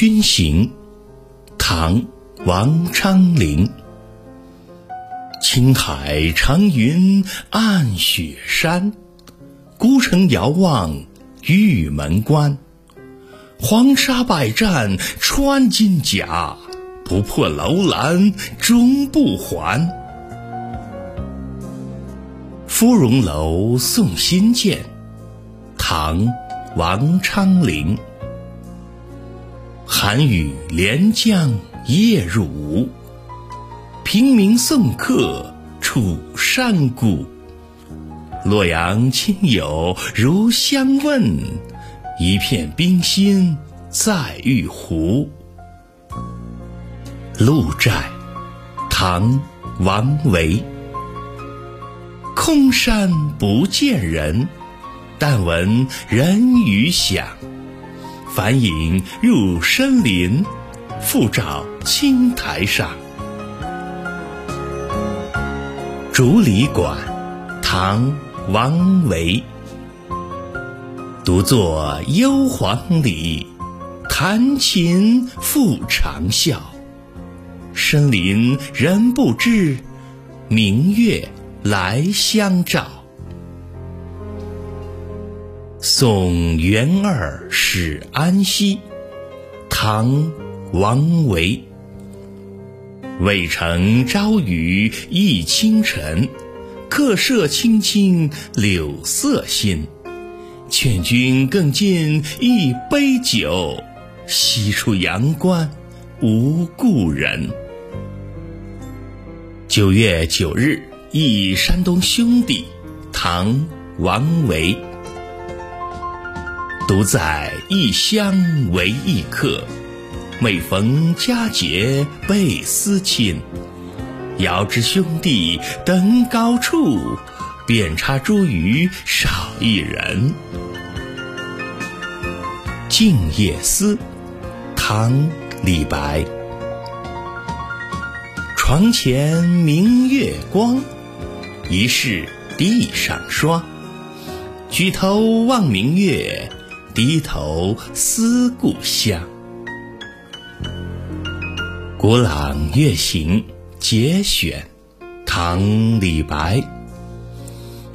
军行》唐·王昌龄。青海长云暗雪山，孤城遥望玉门关。黄沙百战穿金甲，不破楼兰终不还。芙蓉楼送辛渐，唐·王昌龄。寒雨连江夜入吴。平明送客楚山孤，洛阳亲友如相问，一片冰心在玉壶。鹿柴，唐·王维。空山不见人，但闻人语响。返影入深林，复照青苔上。竹里馆，唐·王维。独坐幽篁里，弹琴复长啸。深林人不知，明月来相照。送元二使安西，唐·王维。渭城朝雨浥轻尘，客舍青青柳色新。劝君更尽一杯酒，西出阳关无故人。九月九日忆山东兄弟，唐·王维。独在异乡为异客。每逢佳节倍思亲，遥知兄弟登高处，遍插茱萸少一人。《静夜思》唐·李白。床前明月光，疑是地上霜。举头望明月，低头思故乡。《古朗月行》节选，唐·李白。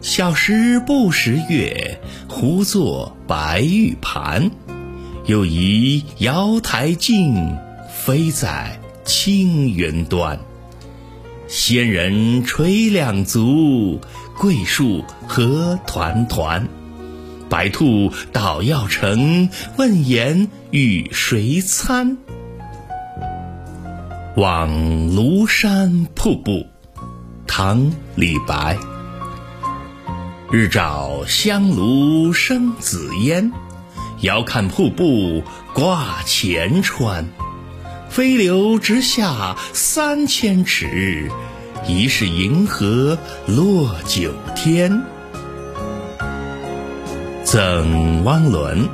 小时不识月，呼作白玉盘。又疑瑶台镜，飞在青云端。仙人垂两足，桂树何团团。白兔捣药成，问言与谁餐？望庐山瀑布，唐·李白。日照香炉生紫烟，遥看瀑布挂前川。飞流直下三千尺，疑是银河落九天。《赠汪伦》，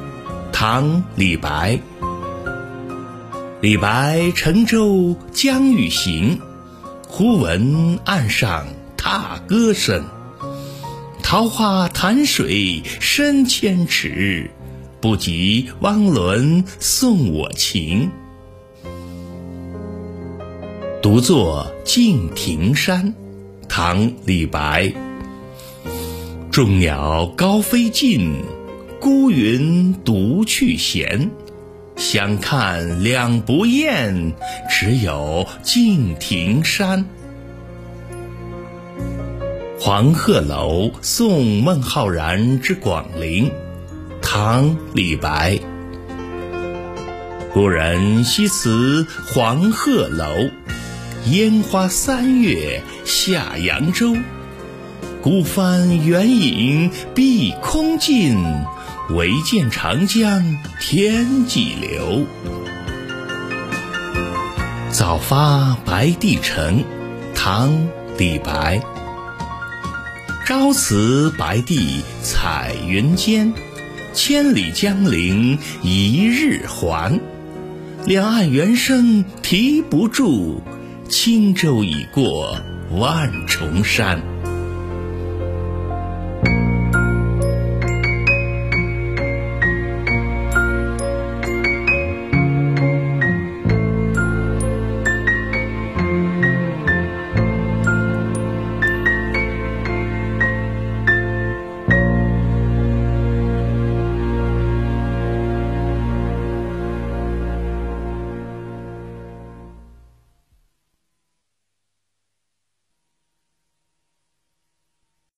唐·李白。李白乘舟将欲行，忽闻岸上踏歌声。桃花潭水深千尺，不及汪伦送我情。独坐敬亭山，唐·李白。众鸟高飞尽，孤云独去闲。相看两不厌，只有敬亭山。《黄鹤楼送孟浩然之广陵》，唐·李白。故人西辞黄鹤楼，烟花三月下扬州。孤帆远影碧空尽。唯见长江天际流。早发白帝城，唐·李白。朝辞白帝彩云间，千里江陵一日还。两岸猿声啼不住，轻舟已过万重山。